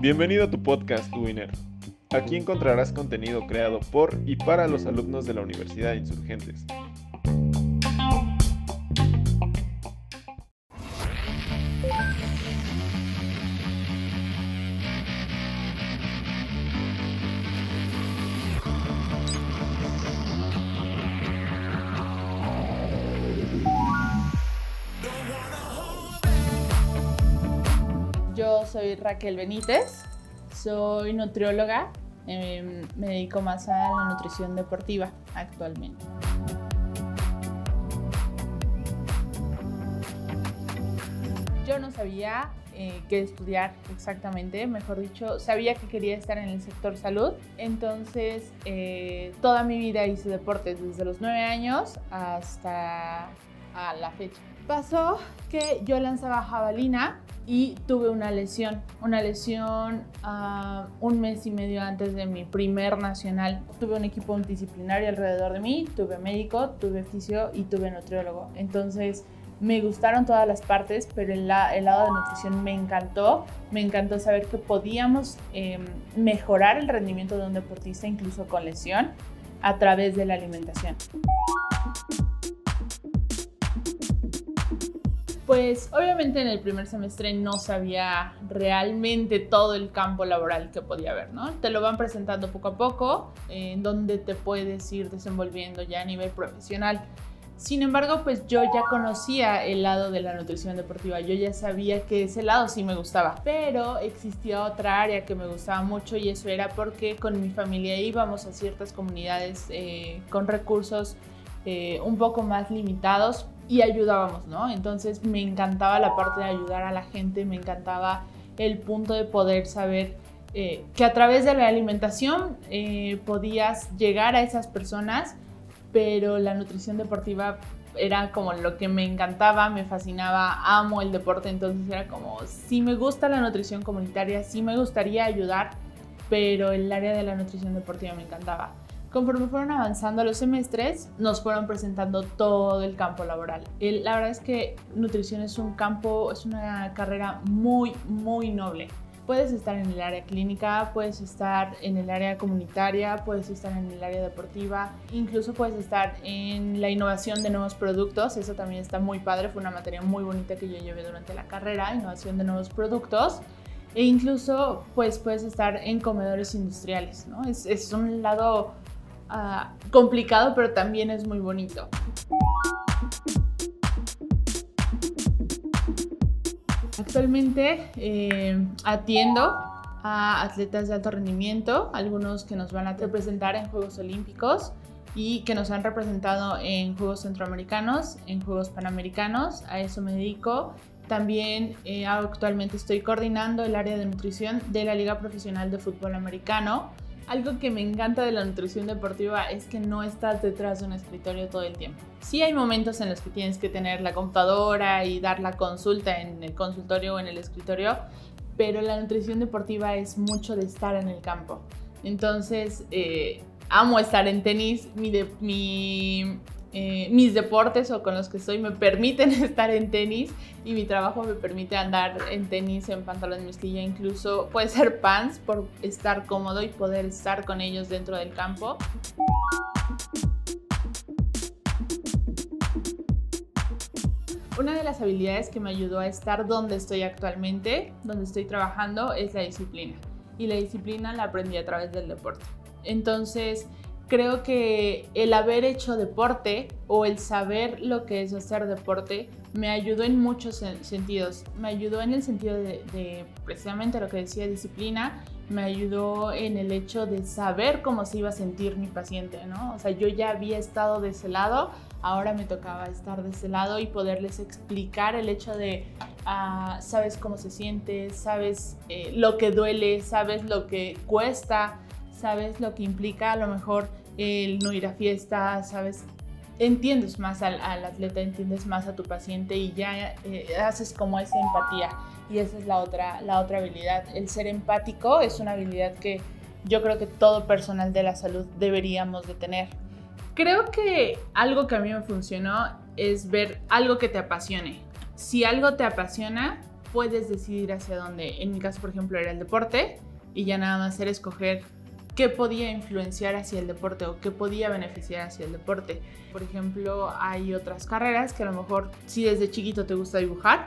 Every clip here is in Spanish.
Bienvenido a tu podcast Winner. Aquí encontrarás contenido creado por y para los alumnos de la Universidad de Insurgentes. Soy Raquel Benítez, soy nutrióloga, em, me dedico más a la nutrición deportiva actualmente. Yo no sabía eh, qué estudiar exactamente, mejor dicho, sabía que quería estar en el sector salud, entonces eh, toda mi vida hice deportes desde los 9 años hasta la fecha. Pasó que yo lanzaba jabalina y tuve una lesión, una lesión uh, un mes y medio antes de mi primer nacional. Tuve un equipo multidisciplinario alrededor de mí, tuve médico, tuve fisio y tuve nutriólogo. Entonces me gustaron todas las partes, pero el, lado de nutrición me encantó. Me encantó saber que podíamos eh, mejorar el rendimiento de un deportista incluso con lesión a través de la alimentación. Pues obviamente en el primer semestre no sabía realmente todo el campo laboral que podía haber, ¿no? Te lo van presentando poco a poco, en donde te puedes ir desenvolviendo ya a nivel profesional. Sin embargo, pues yo ya conocía el lado de la nutrición deportiva, yo ya sabía que ese lado sí me gustaba, pero existía otra área que me gustaba mucho y eso era porque con mi familia íbamos a ciertas comunidades eh, con recursos eh, un poco más limitados y ayudábamos, ¿no? Entonces me encantaba la parte de ayudar a la gente, me encantaba el punto de poder saber eh, que a través de la alimentación eh, podías llegar a esas personas, pero la nutrición deportiva era como lo que me encantaba, me fascinaba, amo el deporte, entonces era como, sí me gusta la nutrición comunitaria, sí me gustaría ayudar, pero el área de la nutrición deportiva me encantaba. Conforme fueron avanzando los semestres, nos fueron presentando todo el campo laboral. la verdad es que nutrición es un campo, es una carrera muy, muy noble. Puedes estar en el área clínica, puedes estar en el área comunitaria, puedes estar en el área deportiva, incluso puedes estar en la innovación de nuevos productos, eso también está muy padre, fue una materia muy bonita que yo llevé durante la carrera, innovación de nuevos productos. E incluso pues puedes estar en comedores industriales, ¿no? Es, es un lado Ah, complicado, pero también es muy bonito. Actualmente eh, atiendo a atletas de alto rendimiento, algunos que nos van a representar en Juegos Olímpicos y que nos han representado en Juegos Centroamericanos, en Juegos Panamericanos, a eso me dedico. También eh, actualmente estoy coordinando el área de nutrición de la Liga Profesional de Fútbol Americano algo que me encanta de la nutrición deportiva es que no estás detrás de un escritorio todo el tiempo. Sí hay momentos en los que tienes que tener la computadora y dar la consulta en el consultorio o en el escritorio, pero la nutrición deportiva es mucho de estar en el campo. Entonces, eh, amo estar en tenis. Mi, mi eh, mis deportes o con los que estoy me permiten estar en tenis y mi trabajo me permite andar en tenis, en pantalón de mezclilla, incluso puede ser pants por estar cómodo y poder estar con ellos dentro del campo. Una de las habilidades que me ayudó a estar donde estoy actualmente, donde estoy trabajando, es la disciplina. Y la disciplina la aprendí a través del deporte. Entonces, creo que el haber hecho deporte o el saber lo que es hacer deporte me ayudó en muchos sentidos. Me ayudó en el sentido de, precisamente lo que decía disciplina, me ayudó en el hecho de saber cómo se iba a sentir mi paciente, ¿no? O sea, yo ya había estado de ese lado, ahora me tocaba estar de ese lado y poderles explicar el hecho de, ah, sabes cómo se siente, sabes eh, lo que duele, sabes lo que cuesta, sabes lo que implica a lo mejor el no ir a fiestas, ¿sabes? Entiendes más al, atleta, entiendes más a tu paciente y ya eh, haces como esa empatía. Y esa es la otra, la otra habilidad. El ser empático es una habilidad que yo creo que todo personal de la salud deberíamos de tener. Creo que algo que a mí me funcionó es ver algo que te apasione. si algo te apasiona, puedes decidir hacia dónde. En mi caso, por ejemplo, era el deporte y ya nada más era escoger qué podía influenciar hacia el deporte o qué podía beneficiar hacia el deporte. Por ejemplo, hay otras carreras que a lo mejor si desde chiquito te gusta dibujar,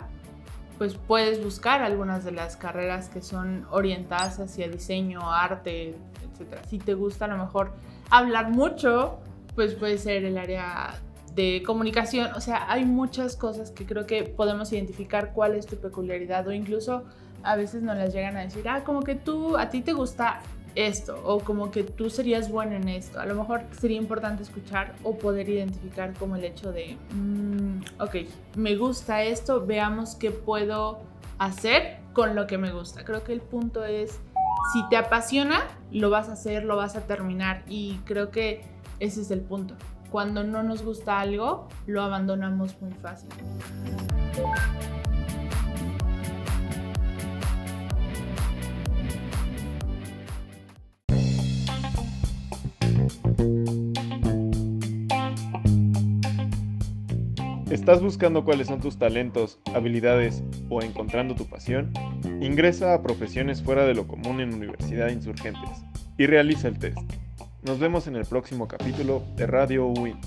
pues puedes buscar algunas de las carreras que son orientadas hacia diseño, arte, etc. Si te gusta a lo mejor hablar mucho, pues puede ser el área de comunicación. O sea, hay muchas cosas que creo que podemos identificar cuál es tu peculiaridad o incluso a veces nos las llegan a decir, ah, como que tú, a ti te gusta esto o como que tú serías bueno en esto. A lo mejor sería importante escuchar o poder identificar como el hecho de, mm, ok, me gusta esto, veamos qué puedo hacer con lo que me gusta. Creo que el punto es, si te apasiona, lo vas a hacer, lo vas a terminar y creo que ese es el punto. Cuando no nos gusta algo, lo abandonamos muy fácil. ¿Estás buscando cuáles son tus talentos, habilidades o encontrando tu pasión? Ingresa a Profesiones Fuera de lo Común en Universidad Insurgentes y realiza el test. Nos vemos en el próximo capítulo de Radio UIN.